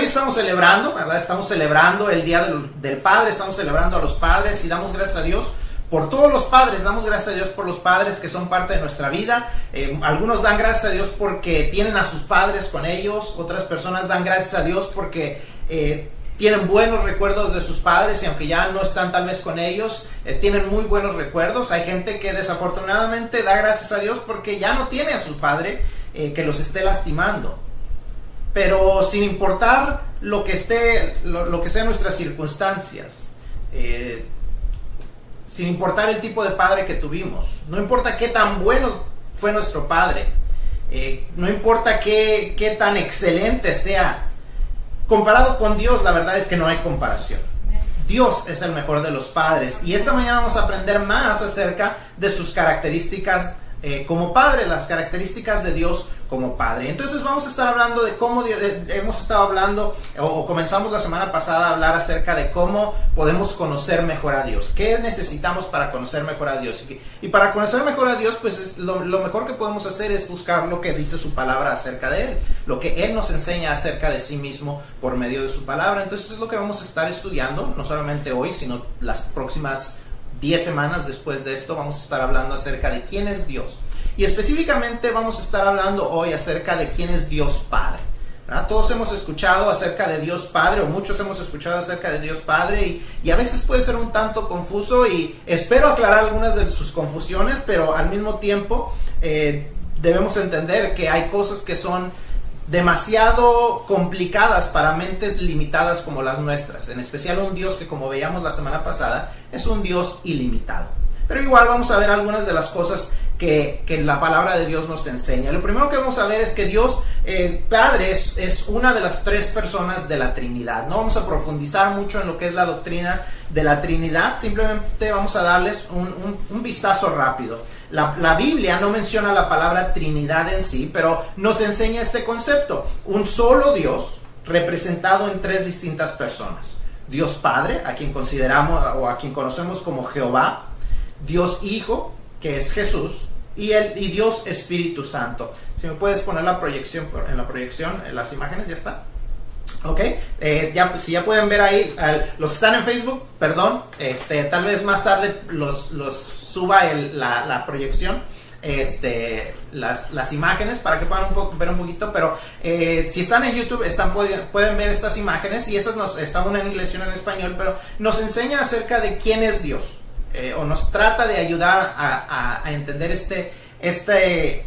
hoy estamos celebrando, ¿verdad? Estamos celebrando el Día del, Padre, estamos celebrando a los padres y damos gracias a Dios por todos los padres, damos gracias a Dios por los padres que son parte de nuestra vida. Eh, algunos dan gracias a Dios porque tienen a sus padres con ellos, otras personas dan gracias a Dios porque eh, tienen buenos recuerdos de sus padres y aunque ya no están tal vez con ellos, eh, tienen muy buenos recuerdos. Hay gente que desafortunadamente da gracias a Dios porque ya no tiene a su padre que los esté lastimando. Pero sin importar lo que esté, lo, lo que sean nuestras circunstancias, sin importar el tipo de padre que tuvimos. No importa qué tan bueno fue nuestro padre. Eh, no importa qué, qué tan excelente sea. Comparado con Dios, la verdad es que no hay comparación. Dios es el mejor de los padres. Y esta mañana vamos a aprender más acerca de sus características eh, como padre, las características de Dios como padre. Entonces vamos a estar hablando de cómo hemos estado hablando o, comenzamos la semana pasada a hablar acerca de cómo podemos conocer mejor a Dios. ¿Qué necesitamos para conocer mejor a Dios? Y, para conocer mejor a Dios, pues lo, lo, mejor que podemos hacer es buscar lo que dice su palabra acerca de Él, lo que Él nos enseña acerca de sí mismo por medio de su palabra. Entonces es lo que vamos a estar estudiando, no solamente hoy, sino las próximas 10 semanas después de esto vamos a estar hablando acerca de quién es Dios. Y específicamente vamos a estar hablando hoy acerca de quién es Dios Padre. Todos hemos escuchado acerca de Dios Padre, o muchos hemos escuchado acerca de Dios Padre, y, a veces puede ser un tanto confuso, y espero aclarar algunas de sus confusiones, pero al mismo tiempo eh, debemos entender que hay cosas que son demasiado complicadas para mentes limitadas como las nuestras, en especial un Dios que como veíamos la semana pasada es un Dios ilimitado. Pero igual vamos a ver algunas de las cosas que, la palabra de Dios nos enseña. Lo primero que vamos a ver es que Dios eh, Padre es, una de las tres personas de la Trinidad. No vamos a profundizar mucho en lo que es la doctrina de la Trinidad, simplemente vamos a darles un, vistazo rápido. La, la, Biblia no menciona la palabra Trinidad en sí, pero nos enseña este concepto. Un solo Dios representado en tres distintas personas. Dios Padre, a quien consideramos o a quien conocemos como Jehová. Dios Hijo, que es Jesús y, el, y Dios Espíritu Santo. Si me puedes poner la proyección en la proyección, en las imágenes, ya está. Ok, eh, ya, si ya pueden ver ahí, los que están en Facebook, perdón, este, tal vez más tarde los, los suba la, la, proyección, este, las, las, imágenes para que puedan un poco, ver un poquito, pero eh, si están en YouTube están, pueden, pueden ver estas imágenes y esas nos, está una en inglés y una en español, pero nos enseña acerca de quién es Dios. Eh, o nos trata de ayudar a, entender este, este,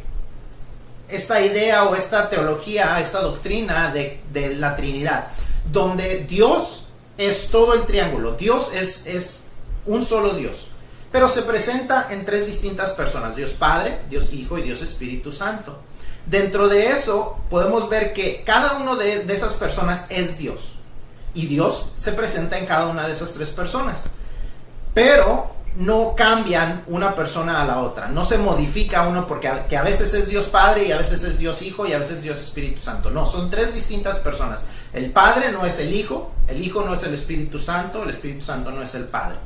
esta idea o esta teología, esta doctrina de, la Trinidad, donde Dios es todo el triángulo, Dios es, es un solo Dios, pero se presenta en tres distintas personas, Dios Padre, Dios Hijo y Dios Espíritu Santo. Dentro de eso podemos ver que cada uno de, de esas personas es Dios y Dios se presenta en cada una de esas tres personas. Pero no cambian una persona a la otra, no se modifica uno porque a, que a veces es Dios Padre y a veces es Dios Hijo y a veces Dios Espíritu Santo. No, son tres distintas personas. El Padre no es el Hijo, el Hijo no es el Espíritu Santo, el Espíritu Santo no es el Padre.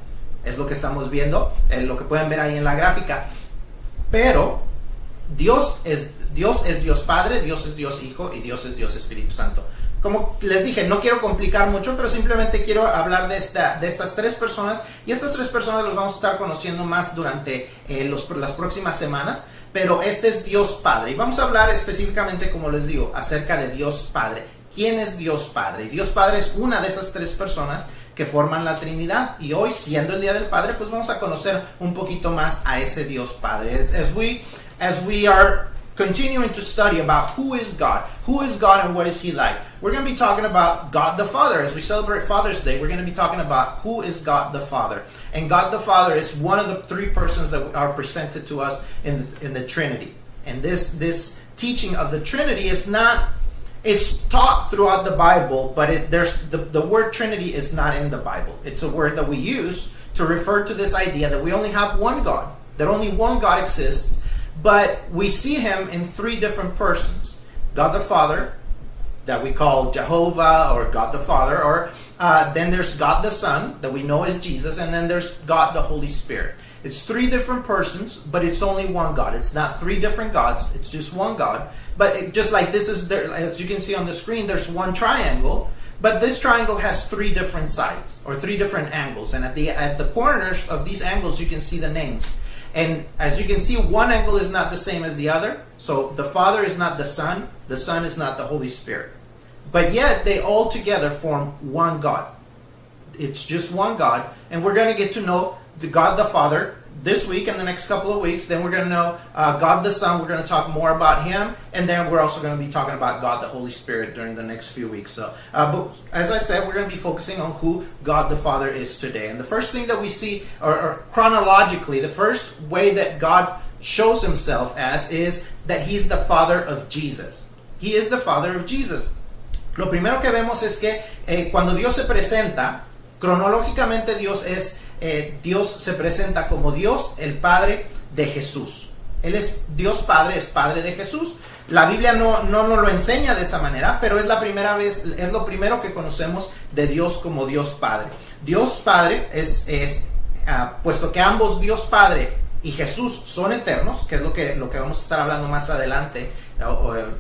Es lo que estamos viendo, lo que pueden ver ahí en la gráfica. Pero Dios es Dios es Dios Padre, Dios es Dios Hijo y Dios es Dios Espíritu Santo como les dije, no quiero complicar mucho, pero simplemente quiero hablar de, esta, de estas tres personas y estas tres personas las vamos a estar conociendo más durante eh, los, las próximas semanas, pero este es Dios Padre y vamos a hablar específicamente, como les digo, acerca de Dios Padre. ¿Quién es Dios Padre? Dios Padre es una de esas tres personas que forman la Trinidad y hoy, siendo el Día del Padre, pues vamos a conocer un poquito más a ese Dios Padre. As, we, as we are continuing to study about who is God, who is God and what is He like. We're going to be talking about God the Father. As we celebrate Father's Day, we're going to be talking about who is God the Father. And God the Father is one of the three persons that are presented to us in the, in the Trinity. And this, this teaching of the Trinity is not, it's taught throughout the Bible, but it, there's the, the word Trinity is not in the Bible. It's a word that we use to refer to this idea that we only have one God, that only one God exists but we see him in three different persons God the Father, that we call Jehovah or God the Father, or uh, then there's God the Son, that we know as Jesus, and then there's God the Holy Spirit. It's three different persons, but it's only one God. It's not three different gods, it's just one God. But it, just like this is there, as you can see on the screen, there's one triangle, But this triangle has three different sides or three different angles, and at the at the corners of these angles you can see the names. And as you can see, one angle is not the same as the other. So the Father is not the Son, the Son is not the Holy Spirit. But yet they all together form one God. It's just one God, and we're going to get to know the God the Father this week and the next couple of weeks. Then we're going to know uh, God the Son. We're going to talk more about Him, and then we're also going to be talking about God the Holy Spirit during the next few weeks. So, uh, but as I said, we're going to be focusing on who God the Father is today. And the first thing that we see, or, or chronologically, the first way that God shows Himself as is that He's the Father of Jesus. He is the Father of Jesus. Lo primero que vemos es que eh, cuando Dios se presenta, cronológicamente Dios es eh, Dios se presenta como Dios, el Padre de Jesús. Él es Dios Padre, es Padre de Jesús. La Biblia no, no nos lo enseña de esa manera, pero es la primera vez, es lo primero que conocemos de Dios como Dios Padre. Dios Padre es, es ah, puesto que ambos Dios Padre y Jesús son eternos, que es lo que, lo que vamos a estar hablando más adelante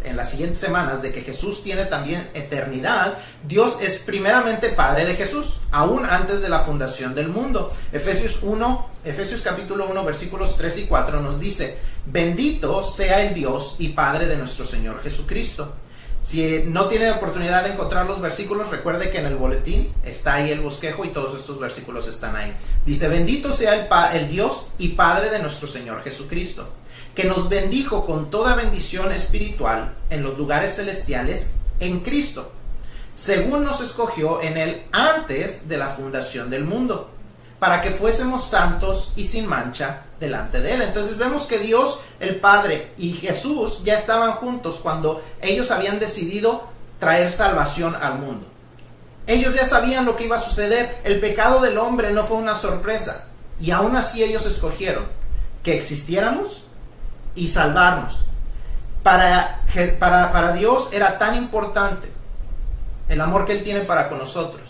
en las siguientes semanas, de que Jesús tiene también eternidad, Dios es primeramente Padre de Jesús, aún antes de la fundación del mundo. Efesios 1, Efesios capítulo 1, versículos 3 y 4 nos dice, bendito sea el Dios y Padre de nuestro Señor Jesucristo. Si no tiene oportunidad de encontrar los versículos, recuerde que en el boletín está ahí el bosquejo y todos estos versículos están ahí. Dice, bendito sea el, el Dios y Padre de nuestro Señor Jesucristo que nos bendijo con toda bendición espiritual en los lugares celestiales en Cristo, según nos escogió en él antes de la fundación del mundo, para que fuésemos santos y sin mancha delante de él. Entonces vemos que Dios, el Padre y Jesús ya estaban juntos cuando ellos habían decidido traer salvación al mundo. Ellos ya sabían lo que iba a suceder. El pecado del hombre no fue una sorpresa. Y aún así ellos escogieron que existiéramos y salvarnos. Para, para, para Dios era tan importante el amor que Él tiene para con nosotros,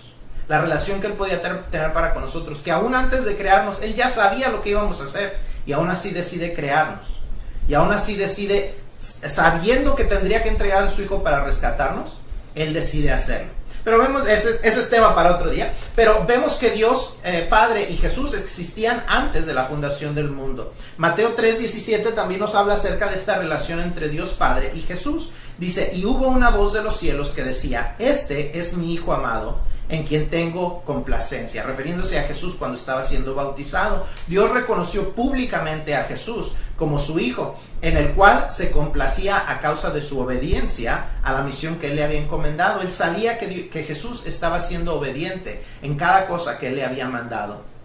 la relación que Él podía tener para con nosotros, que aún antes de crearnos, Él ya sabía lo que íbamos a hacer y aún así decide crearnos. Y aún así decide, sabiendo que tendría que entregar a su Hijo para rescatarnos, Él decide hacerlo. Pero vemos, ese, es tema para otro día, pero vemos que Dios, eh, Padre y Jesús existían antes de la fundación del mundo. Mateo 3:17 también nos habla acerca de esta relación entre Dios Padre y Jesús. Dice, y hubo una voz de los cielos que decía, este es mi Hijo amado en quien tengo complacencia, refiriéndose a Jesús cuando estaba siendo bautizado. Dios reconoció públicamente a Jesús como su Hijo, en el cual se complacía a causa de su obediencia a la misión que él le había encomendado. Él sabía que, que Jesús estaba siendo obediente en cada cosa que él le había mandado.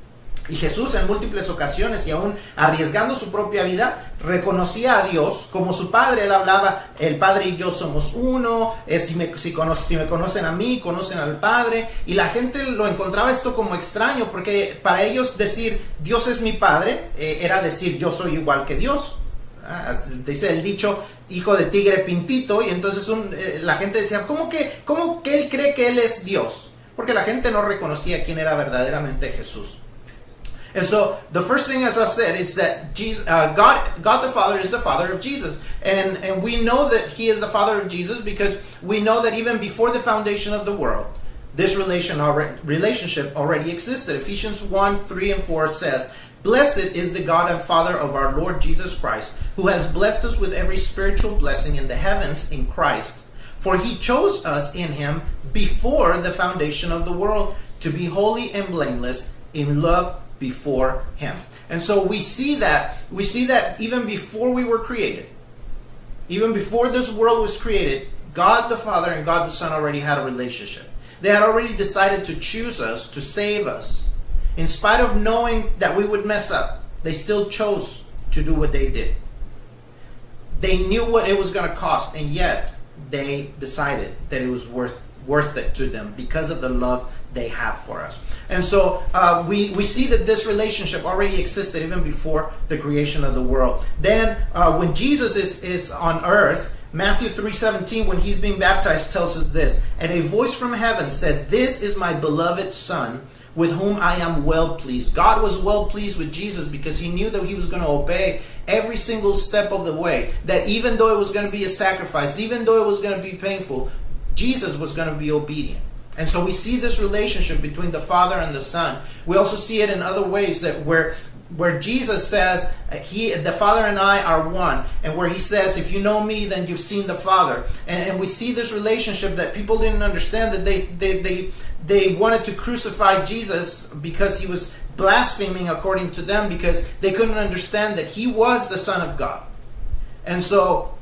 Y Jesús en múltiples ocasiones y aún arriesgando su propia vida, reconocía a Dios como su Padre. Él hablaba, el Padre y yo somos uno, si, me, si, me, conocen a mí, conocen al Padre. Y la gente lo encontraba esto como extraño, porque para ellos decir Dios es mi Padre eh, era decir yo soy igual que Dios. Ah, dice el dicho hijo de tigre pintito, y entonces eh, la gente decía, ¿cómo que, ¿cómo que él cree que él es Dios? Porque la gente no reconocía quién era verdaderamente Jesús. And so the first thing, as I said, it's that Jesus, uh, God, God the Father is the Father of Jesus, and and we know that He is the Father of Jesus because we know that even before the foundation of the world, this relation already, relationship already existed. Ephesians one, three, and four says. Blessed is the God and Father of our Lord Jesus Christ, who has blessed us with every spiritual blessing in the heavens in Christ. For he chose us in him before the foundation of the world to be holy and blameless in love before him. And so we see that we see that even before we were created, even before this world was created, God the Father and God the Son already had a relationship. They had already decided to choose us, to save us. In spite of knowing that we would mess up, they still chose to do what they did. They knew what it was going to cost, and yet they decided that it was worth worth it to them because of the love they have for us. And so uh, we, we see that this relationship already existed even before the creation of the world. Then uh, when Jesus is, is on earth, Matthew 3:17 when he's being baptized tells us this, and a voice from heaven said, "This is my beloved son with whom I am well pleased." God was well pleased with Jesus because he knew that he was going to obey every single step of the way. That even though it was going to be a sacrifice, even though it was going to be painful, Jesus was going to be obedient. And so we see this relationship between the Father and the Son. We also see it in other ways that where where Jesus says uh, he the Father and I are one, and where he says, "If you know me, then you've seen the Father." And, and we see this relationship that people didn't understand that they they they they wanted to crucify Jesus because he was blaspheming according to them because they couldn't understand that he was the Son of God. And so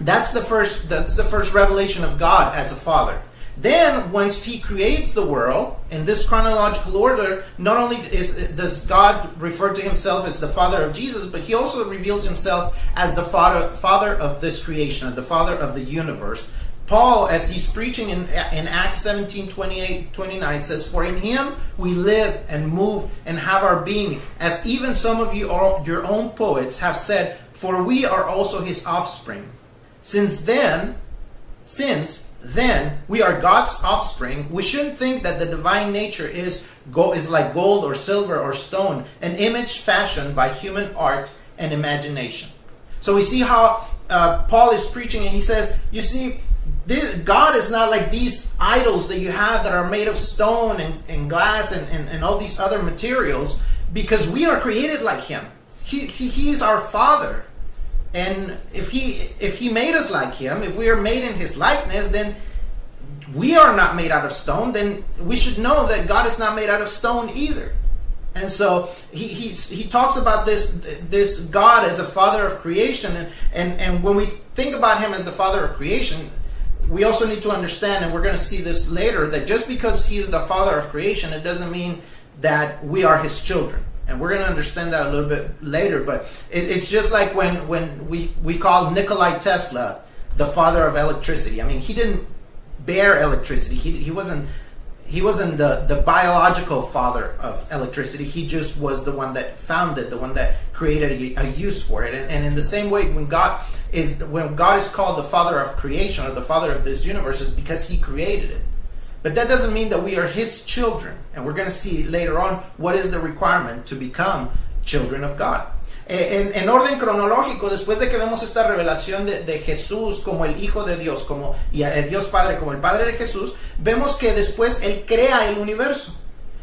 that's the first that's the first revelation of God as a father. Then, once He creates the world in this chronological order, not only is, does God refer to Himself as the Father of Jesus, but He also reveals Himself as the Father, Father of this creation, the Father of the universe. Paul, as he's preaching in, in Acts 17 28 29, says, For in Him we live and move and have our being, as even some of you, are, your own poets, have said, For we are also His offspring. Since then, since then we are God's offspring, we shouldn't think that the divine nature is go is like gold or silver or stone, an image fashioned by human art and imagination. So we see how uh, Paul is preaching, and he says, "You see, this, God is not like these idols that you have that are made of stone and, and glass and, and, and all these other materials, because we are created like Him. He, he, he is our Father." And if he if he made us like him, if we are made in his likeness, then we are not made out of stone. Then we should know that God is not made out of stone either. And so he, he, he talks about this this God as a father of creation, and, and and when we think about him as the father of creation, we also need to understand, and we're going to see this later, that just because he's the father of creation, it doesn't mean that we are his children and we're going to understand that a little bit later. But it, it's just like when when we we call Nikolai Tesla the father of electricity. I mean, he didn't bear electricity. He he wasn't he wasn't the the biological father of electricity. He just was the one that found it, the one that created a, a use for it. And, and in the same way, when God is when God is called the father of creation or the father of this universe, is because He created it. But that doesn't mean that we are his children. And we're going to see later on what is the requirement to become children of God. En, en, orden cronológico, después de que vemos esta revelación de, Jesús como el Hijo de Dios, como y a, Dios Padre como el Padre de Jesús, vemos que después Él crea el universo.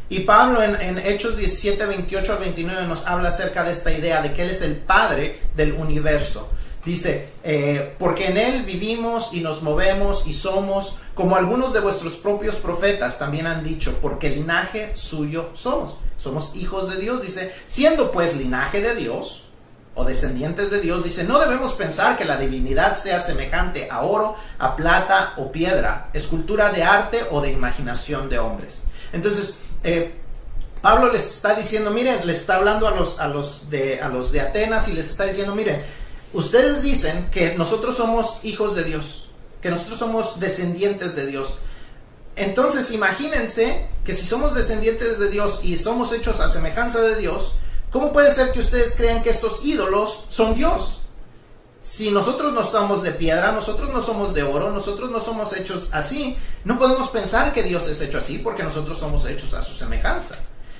Y Pablo en, en, Hechos 17, 28 al 29 nos habla acerca de esta idea de que Él es el Padre del universo. Dice, eh, porque en Él vivimos y nos movemos y somos, como algunos de vuestros propios profetas también han dicho, porque linaje suyo somos. Somos hijos de Dios, dice, siendo pues linaje de Dios o descendientes de Dios, dice, no debemos pensar que la divinidad sea semejante a oro, a plata o piedra, escultura de arte o de imaginación de hombres. Entonces, eh, Pablo les está diciendo, miren, les está hablando a los, a los, de, a los de Atenas y les está diciendo, miren, Ustedes dicen que nosotros somos hijos de Dios, que nosotros somos descendientes de Dios. Entonces imagínense que si somos descendientes de Dios y somos hechos a semejanza de Dios, ¿cómo puede ser que ustedes crean que estos ídolos son Dios? Si nosotros no somos de piedra, nosotros no somos de oro, nosotros no somos hechos así, no podemos pensar que Dios es hecho así porque nosotros somos hechos a su semejanza.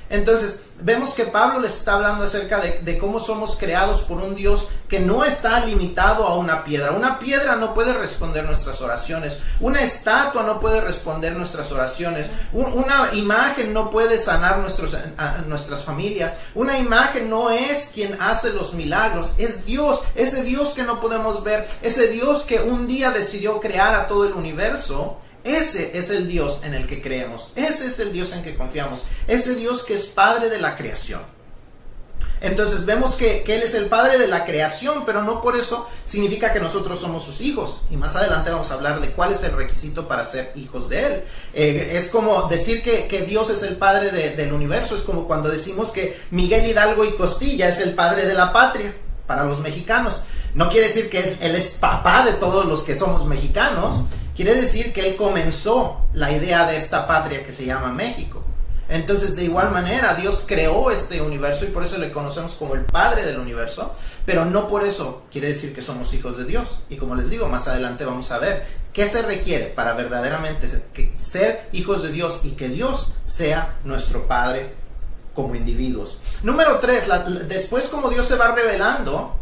Entonces, vemos que Pablo les está hablando acerca de, cómo somos creados por un Dios que no está limitado a una piedra. Una piedra no puede responder nuestras oraciones. Una estatua no puede responder nuestras oraciones. una imagen no puede sanar nuestras familias. Una imagen no es quien hace los milagros. Es Dios, ese Dios que no podemos ver. Ese Dios que un día decidió crear a todo el universo ese es el Dios en el que creemos. Ese es el Dios en que confiamos. Ese Dios que es Padre de la creación. Entonces vemos que, Él es el Padre de la creación, pero no por eso significa que nosotros somos sus hijos. Y más adelante vamos a hablar de cuál es el requisito para ser hijos de Él. Eh, es como decir que, Dios es el Padre del universo. Es como cuando decimos que Miguel Hidalgo y Costilla es el Padre de la patria para los mexicanos. No quiere decir que Él es papá de todos los que somos mexicanos Quiere decir que él comenzó la idea de esta patria que se llama México. Entonces, de igual manera, Dios creó este universo y por eso le conocemos como el Padre del universo, pero no por eso quiere decir que somos hijos de Dios. Y como les digo, más adelante vamos a ver qué se requiere para verdaderamente ser hijos de Dios y que Dios sea nuestro Padre como individuos. Número tres, después como Dios se va revelando,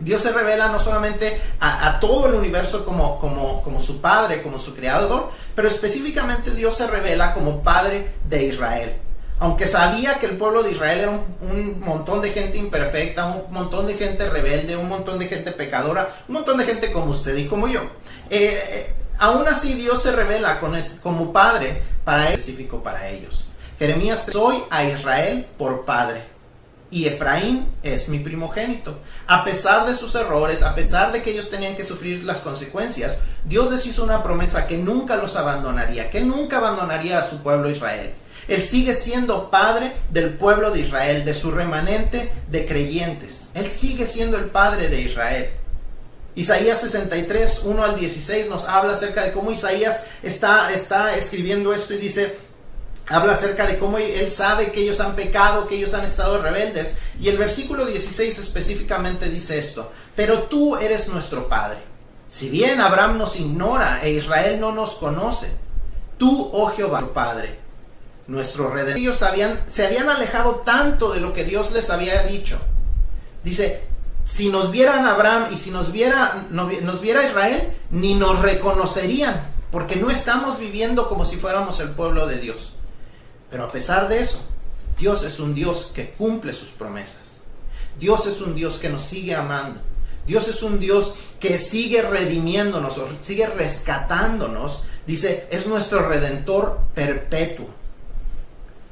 Dios se revela no solamente a, todo el universo como, como, como su Padre, como su Creador, pero específicamente Dios se revela como Padre de Israel. Aunque sabía que el pueblo de Israel era un, montón de gente imperfecta, un montón de gente rebelde, un montón de gente pecadora, un montón de gente como usted y como yo. Eh, eh, aún así Dios se revela como Padre para él, específico para ellos. Jeremías, soy a Israel por Padre y Efraín es mi primogénito. A pesar de sus errores, a pesar de que ellos tenían que sufrir las consecuencias, Dios les hizo una promesa que nunca los abandonaría, que nunca abandonaría a su pueblo Israel. Él sigue siendo padre del pueblo de Israel, de su remanente de creyentes. Él sigue siendo el padre de Israel. Isaías 63, 1 al 16 nos habla acerca de cómo Isaías está, está escribiendo esto y dice, habla acerca de cómo él sabe que ellos han pecado, que ellos han estado rebeldes. Y el versículo 16 específicamente dice esto, pero tú eres nuestro Padre. Si bien Abraham nos ignora e Israel no nos conoce, tú, oh Jehová, Padre, nuestro redentor. Ellos se habían alejado tanto de lo que Dios les había dicho. Dice, si nos vieran Abraham y si nos viera, nos viera Israel, ni nos reconocerían, porque no estamos viviendo como si fuéramos el pueblo de Dios. Pero a pesar de eso, Dios es un Dios que cumple sus promesas. Dios es un Dios que nos sigue amando. Dios es un Dios que sigue redimiéndonos, sigue rescatándonos. Dice, es nuestro redentor perpetuo.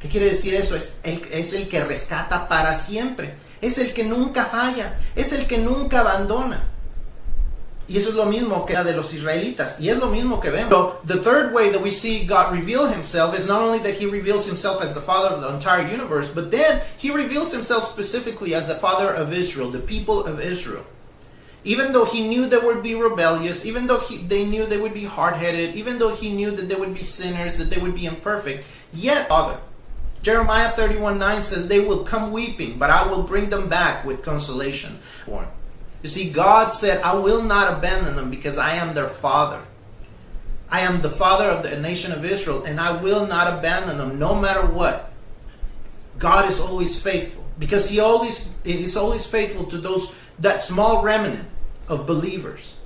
¿Qué quiere decir eso? Es el, es el que rescata para siempre. Es el que nunca falla. Es el que nunca abandona. Y eso es lo mismo que de los israelitas. Y es lo mismo que vemos. So, the third way that we see God reveal himself is not only that he reveals himself as the father of the entire universe, but then he reveals himself specifically as the father of Israel, the people of Israel. Even though he knew they would be rebellious, even though he, they knew they would be hard headed, even though he knew that they would be sinners, that they would be imperfect, yet, Father. Jeremiah 31 9 says, They will come weeping, but I will bring them back with consolation. You see, God said, I will not abandon them because I am their father. I am the father of the nation of Israel, and I will not abandon them no matter what. God is always faithful because He always is always faithful to those that small remnant of believers.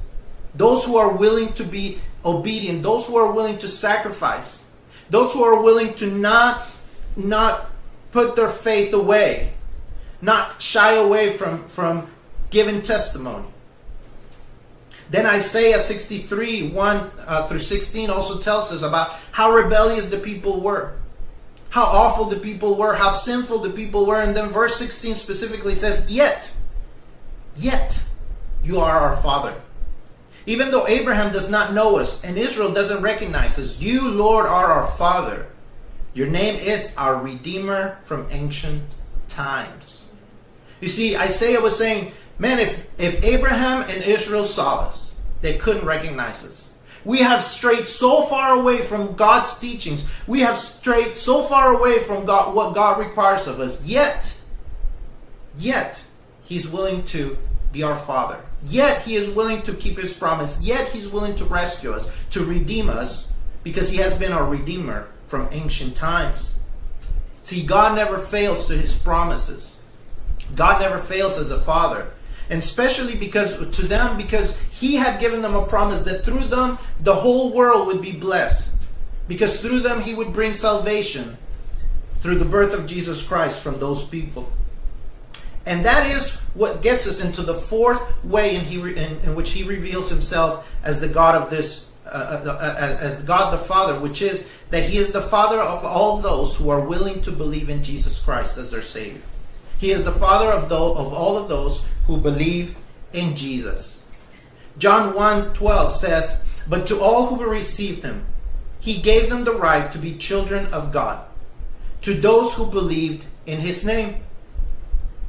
Those who are willing to be obedient, those who are willing to sacrifice, those who are willing to not not put their faith away, not shy away from, from giving testimony. Then Isaiah 63, 1 uh, through 16 also tells us about how rebellious the people were, how awful the people were, how sinful the people were. And then verse 16 specifically says, Yet, yet you are our Father. Even though Abraham does not know us and Israel doesn't recognize us, you, Lord, are our Father. Your name is our Redeemer from ancient times. You see, Isaiah was saying, man, if, if Abraham and Israel saw us, they couldn't recognize us. We have strayed so far away from God's teachings. We have strayed so far away from God, what God requires of us. Yet, yet, He's willing to be our Father. Yet, He is willing to keep His promise. Yet, He's willing to rescue us, to redeem us, because He has been our Redeemer from ancient times. See, God never fails to his promises. God never fails as a father. And especially because to them, because he had given them a promise that through them the whole world would be blessed. Because through them he would bring salvation through the birth of Jesus Christ from those people. And that is what gets us into the fourth way in, he, in, in which he reveals himself as the God of this, uh, uh, uh, as God the Father, which is that he is the father of all those who are willing to believe in Jesus Christ as their Savior. He is the father of, of all of those who believe in Jesus. John 1 12 says, But to all who received him, he gave them the right to be children of God, to those who believed in his name.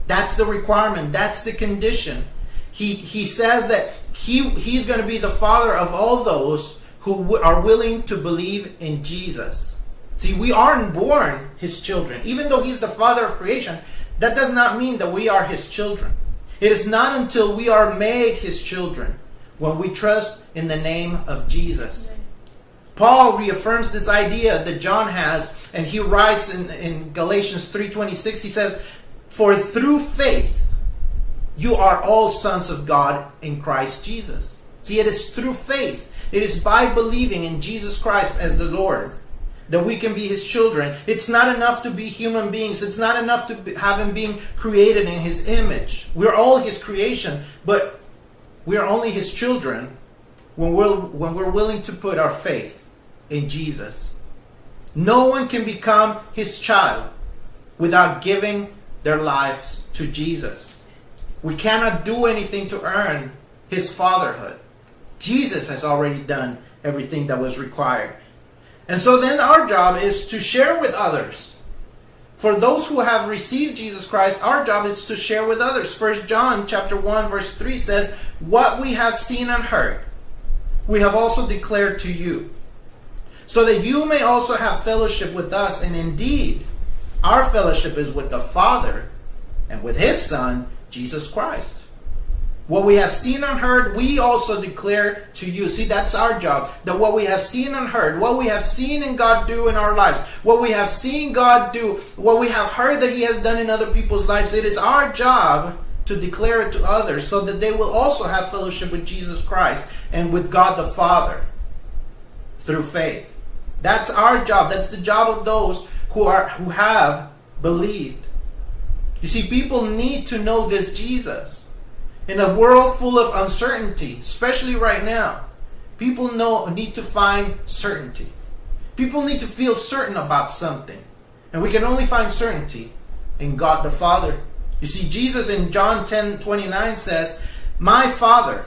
That's the requirement, that's the condition. He, he says that he, he's going to be the father of all those who are willing to believe in Jesus. See, we aren't born his children. Even though he's the father of creation, that does not mean that we are his children. It is not until we are made his children when we trust in the name of Jesus. Paul reaffirms this idea that John has, and he writes in, in Galatians 3.26, he says, For through faith you are all sons of God in Christ Jesus. See, it is through faith. It is by believing in Jesus Christ as the Lord that we can be his children. It's not enough to be human beings. It's not enough to have him being created in his image. We're all his creation, but we are only his children when we're, when we're willing to put our faith in Jesus. No one can become his child without giving their lives to Jesus. We cannot do anything to earn his fatherhood. Jesus has already done everything that was required. And so then our job is to share with others. For those who have received Jesus Christ, our job is to share with others. First John chapter 1 verse 3 says, "What we have seen and heard, we have also declared to you, so that you may also have fellowship with us, and indeed, our fellowship is with the Father and with his Son, Jesus Christ." What we have seen and heard, we also declare to you. See, that's our job. That what we have seen and heard, what we have seen in God do in our lives, what we have seen God do, what we have heard that He has done in other people's lives, it is our job to declare it to others so that they will also have fellowship with Jesus Christ and with God the Father through faith. That's our job. That's the job of those who are who have believed. You see, people need to know this Jesus. In a world full of uncertainty, especially right now, people know need to find certainty. People need to feel certain about something. And we can only find certainty in God the Father. You see, Jesus in John 10 29 says, My Father,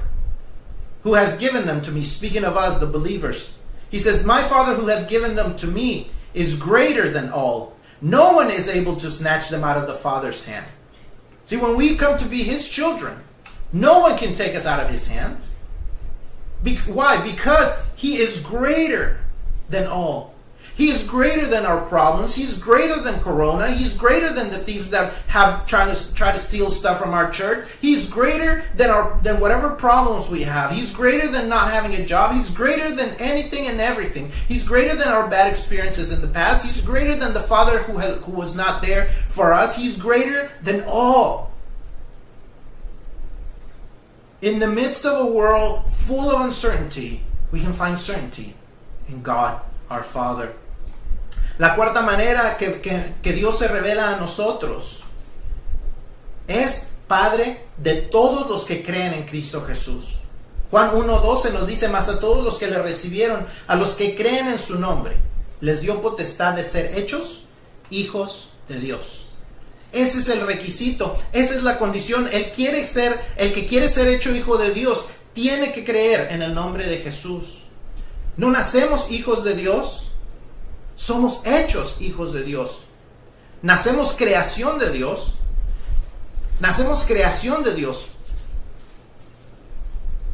who has given them to me, speaking of us, the believers, he says, My Father who has given them to me is greater than all. No one is able to snatch them out of the Father's hand. See, when we come to be His children, no one can take us out of his hands. Be- why? Because he is greater than all. He is greater than our problems. He's greater than Corona. He's greater than the thieves that have trying to try to steal stuff from our church. He's greater than our than whatever problems we have. He's greater than not having a job. He's greater than anything and everything. He's greater than our bad experiences in the past. He's greater than the father who has, who was not there for us. He's greater than all. In the midst of a world full of uncertainty, we can find certainty in God, our Father. La cuarta manera que, que, que Dios se revela a nosotros es Padre de todos los que creen en Cristo Jesús. Juan 1.12 nos dice, más a todos los que le recibieron, a los que creen en su nombre, les dio potestad de ser hechos hijos de Dios. Ese es el requisito, esa es la condición. Él quiere ser, el que quiere ser hecho hijo de Dios, tiene que creer en el nombre de Jesús. No nacemos hijos de Dios, somos hechos hijos de Dios. Nacemos creación de Dios. Nacemos creación de Dios.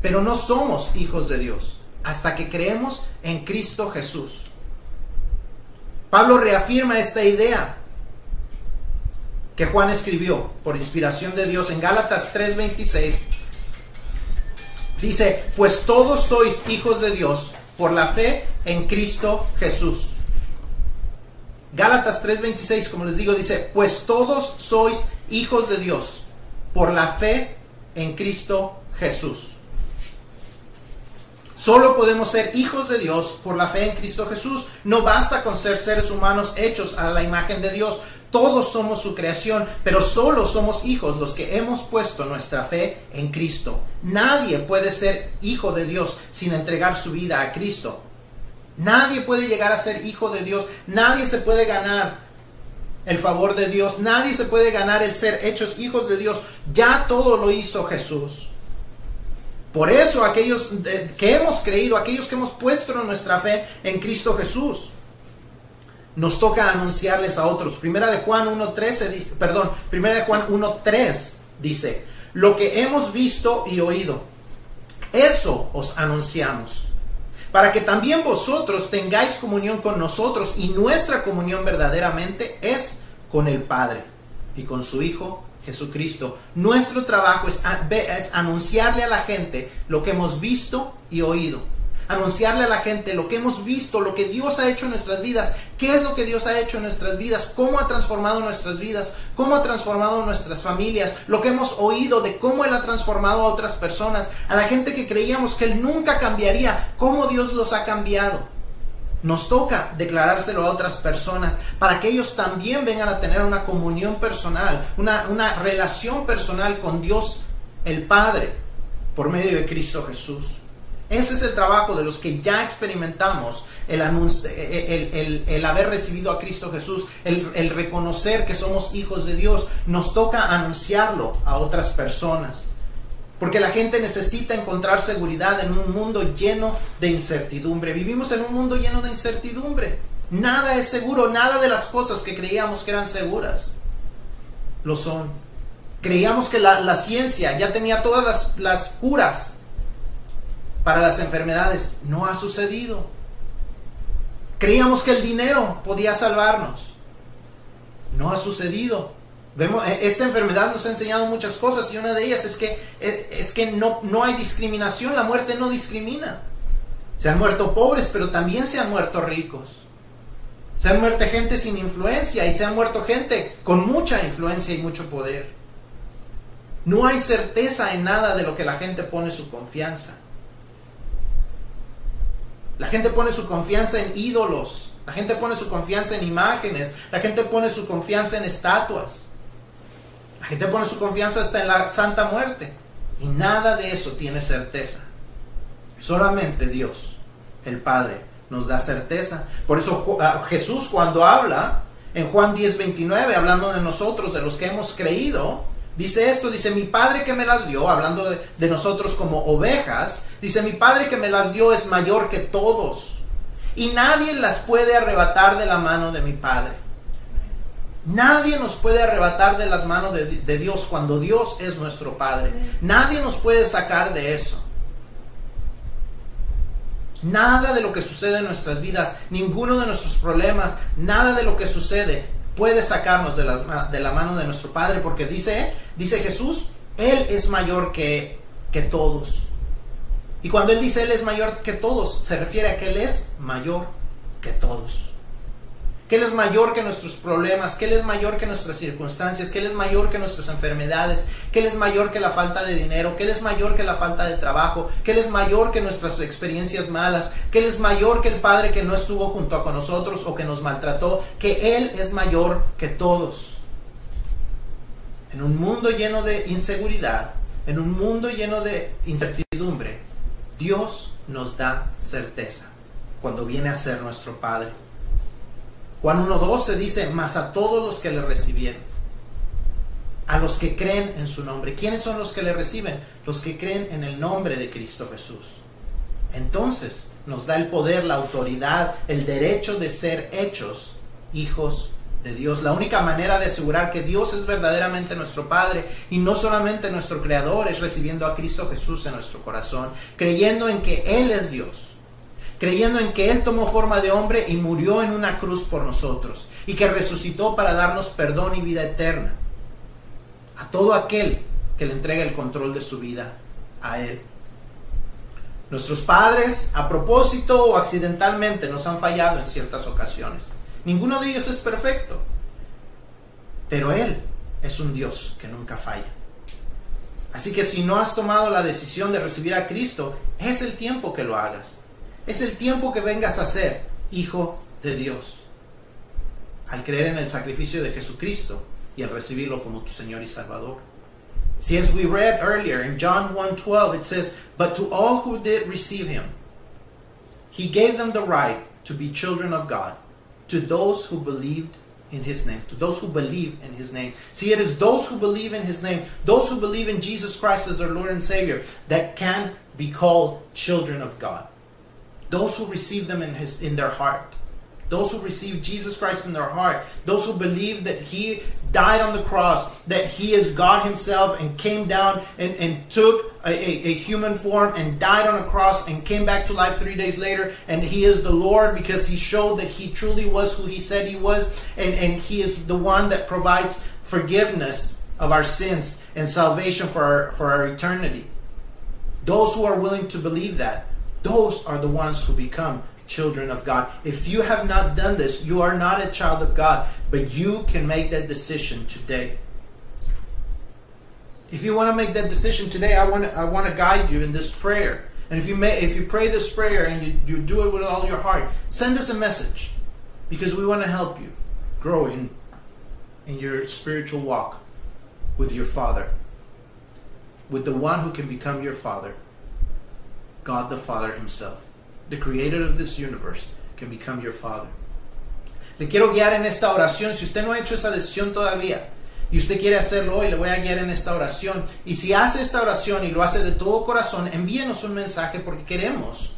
Pero no somos hijos de Dios hasta que creemos en Cristo Jesús. Pablo reafirma esta idea que Juan escribió por inspiración de Dios en Gálatas 3:26, dice, pues todos sois hijos de Dios por la fe en Cristo Jesús. Gálatas 3:26, como les digo, dice, pues todos sois hijos de Dios por la fe en Cristo Jesús. Solo podemos ser hijos de Dios por la fe en Cristo Jesús. No basta con ser seres humanos hechos a la imagen de Dios. Todos somos su creación, pero solo somos hijos los que hemos puesto nuestra fe en Cristo. Nadie puede ser hijo de Dios sin entregar su vida a Cristo. Nadie puede llegar a ser hijo de Dios. Nadie se puede ganar el favor de Dios. Nadie se puede ganar el ser hechos hijos de Dios. Ya todo lo hizo Jesús. Por eso aquellos que hemos creído, aquellos que hemos puesto nuestra fe en Cristo Jesús, nos toca anunciarles a otros. Primera de Juan 1.13 dice, perdón, Primera de Juan 1.3 dice, lo que hemos visto y oído, eso os anunciamos, para que también vosotros tengáis comunión con nosotros y nuestra comunión verdaderamente es con el Padre y con su Hijo Jesucristo. Nuestro trabajo es, es anunciarle a la gente lo que hemos visto y oído anunciarle a la gente lo que hemos visto, lo que Dios ha hecho en nuestras vidas, qué es lo que Dios ha hecho en nuestras vidas, cómo ha transformado nuestras vidas, cómo ha transformado nuestras familias, lo que hemos oído de cómo Él ha transformado a otras personas, a la gente que creíamos que Él nunca cambiaría, cómo Dios los ha cambiado. Nos toca declarárselo a otras personas para que ellos también vengan a tener una comunión personal, una, una relación personal con Dios el Padre por medio de Cristo Jesús. Ese es el trabajo de los que ya experimentamos el, el, el, haber recibido a Cristo Jesús, el, reconocer que somos hijos de Dios. Nos toca anunciarlo a otras personas. Porque la gente necesita encontrar seguridad en un mundo lleno de incertidumbre. Vivimos en un mundo lleno de incertidumbre. Nada es seguro, nada de las cosas que creíamos que eran seguras lo son. Creíamos que la, ciencia ya tenía todas las curas para las enfermedades. No ha sucedido. Creíamos que el dinero podía salvarnos. No ha sucedido. Vemos, e, esta enfermedad nos ha enseñado muchas cosas y una de ellas es que, e, es que no, no hay discriminación, la muerte no discrimina. Se han muerto pobres, pero también se han muerto ricos. Se han muerto gente sin influencia y se han muerto gente con mucha influencia y mucho poder. No hay certeza en nada de lo que la gente pone su confianza. La gente pone su confianza en ídolos. La gente pone su confianza en imágenes. La gente pone su confianza en estatuas. La gente pone su confianza hasta en la santa muerte. Y nada de eso tiene certeza. Solamente Dios, el Padre, nos da certeza. Por eso ah, Jesús cuando habla en Juan 10, 29, hablando de nosotros, de los que hemos creído, Dice esto, dice, mi padre que me las dio, hablando de, nosotros como ovejas, dice, mi padre que me las dio es mayor que todos. Y nadie las puede arrebatar de la mano de mi padre. Nadie nos puede arrebatar de las manos de, Dios cuando Dios es nuestro Padre. Nadie nos puede sacar de eso. Nada de lo que sucede en nuestras vidas, ninguno de nuestros problemas, nada de lo que sucede puede sacarnos de, de la mano de nuestro Padre, porque dice, dice Jesús, Él es mayor que, que todos. Y cuando Él dice Él es mayor que todos, se refiere a que Él es mayor que todos que Él es mayor que nuestros problemas, que Él es mayor que nuestras circunstancias, que Él es mayor que nuestras enfermedades, que Él es mayor que la falta de dinero, que Él es mayor que la falta de trabajo, que Él es mayor que nuestras experiencias malas, que Él es mayor que el Padre que no estuvo junto a con nosotros o que nos maltrató, que Él es mayor que todos. En un mundo lleno de inseguridad, en un mundo lleno de incertidumbre, Dios nos da certeza cuando viene a ser nuestro Padre. Juan 1.12 dice, más a todos los que le recibieron, a los que creen en su nombre. ¿Quiénes son los que le reciben? Los que creen en el nombre de Cristo Jesús. Entonces nos da el poder, la autoridad, el derecho de ser hechos hijos de Dios. La única manera de asegurar que Dios es verdaderamente nuestro Padre y no solamente nuestro Creador es recibiendo a Cristo Jesús en nuestro corazón, creyendo en que Él es Dios creyendo en que Él tomó forma de hombre y murió en una cruz por nosotros, y que resucitó para darnos perdón y vida eterna. A todo aquel que le entrega el control de su vida a Él. Nuestros padres, a propósito o accidentalmente, nos han fallado en ciertas ocasiones. Ninguno de ellos es perfecto, pero Él es un Dios que nunca falla. Así que si no has tomado la decisión de recibir a Cristo, es el tiempo que lo hagas. Es el tiempo que vengas a ser hijo de Dios. Al creer en el sacrificio de Jesucristo y al recibirlo como tu Señor y Salvador. See, as we read earlier in John 1:12, it says, But to all who did receive him, he gave them the right to be children of God, to those who believed in his name, to those who believe in his name. See, it is those who believe in his name, those who believe in Jesus Christ as their Lord and Savior, that can be called children of God those who receive them in his in their heart. Those who receive Jesus Christ in their heart, those who believe that He died on the cross, that He is God Himself and came down and, and took a, a, a, human form and died on a cross and came back to life three days later, and He is the Lord because He showed that He truly was who He said He was, and, and He is the one that provides forgiveness of our sins and salvation for our, for our eternity. Those who are willing to believe that Those are the ones who become children of God. If you have not done this, you are not a child of God, but you can make that decision today. If you want to make that decision today, I want to, I want to guide you in this prayer. And if you may, if you pray this prayer and you, you do it with all your heart, send us a message because we want to help you grow in, in your spiritual walk with your Father, with the one who can become your Father, God the Father Himself, the creator of this universe, can become your Father. Le quiero guiar en esta oración. Si usted no ha hecho esa decisión todavía, y usted quiere hacerlo hoy, le voy a guiar en esta oración. Y si hace esta oración y lo hace de todo corazón, envíenos un mensaje porque queremos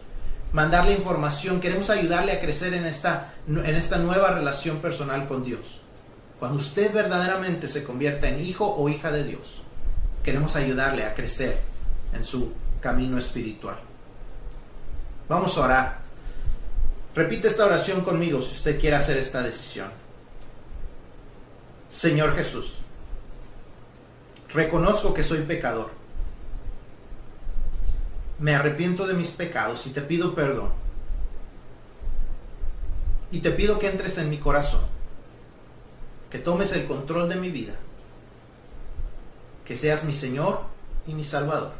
mandarle información, queremos ayudarle a crecer en esta, en esta nueva relación personal con Dios. Cuando usted verdaderamente se convierta en hijo o hija de Dios, queremos ayudarle a crecer en su camino espiritual. Vamos a orar. Repite esta oración conmigo si usted quiere hacer esta decisión. Señor Jesús, reconozco que soy pecador. Me arrepiento de mis pecados y te pido perdón. Y te pido que entres en mi corazón, que tomes el control de mi vida, que seas mi Señor y mi Salvador.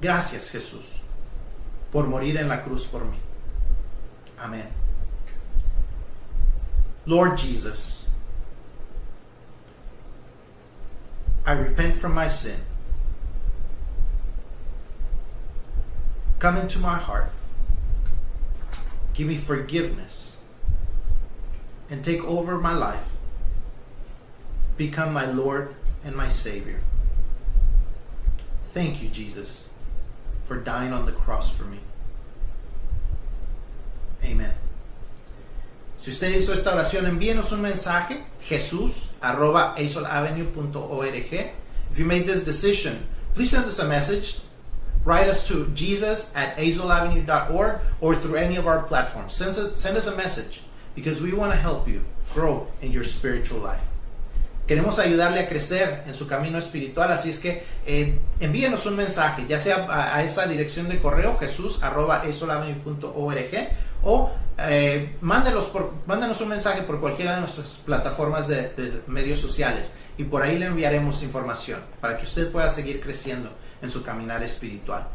Gracias Jesús por morir en la cruz por mí. Amén. Lord Jesus, I repent from my sin. Come into my heart. Give me forgiveness. And take over my life. Become my Lord and my Savior. Thank you, Jesus, for dying on the cross for me. Amen. Si usted hizo esta oración, envíenos un mensaje, jesús arroba. If you made this decision, please send us a message. Write us to jesus at azolavenue.org or through any of our platforms. Send us, send us a message because we want to help you grow in your spiritual life. Queremos ayudarle a crecer en su camino espiritual, así es que eh, envíenos un mensaje, ya sea a, esta dirección de correo, jesús o eh, mándenos, por, un mensaje por cualquiera de nuestras plataformas de, de, medios sociales y por ahí le enviaremos información para que usted pueda seguir creciendo en su caminar espiritual.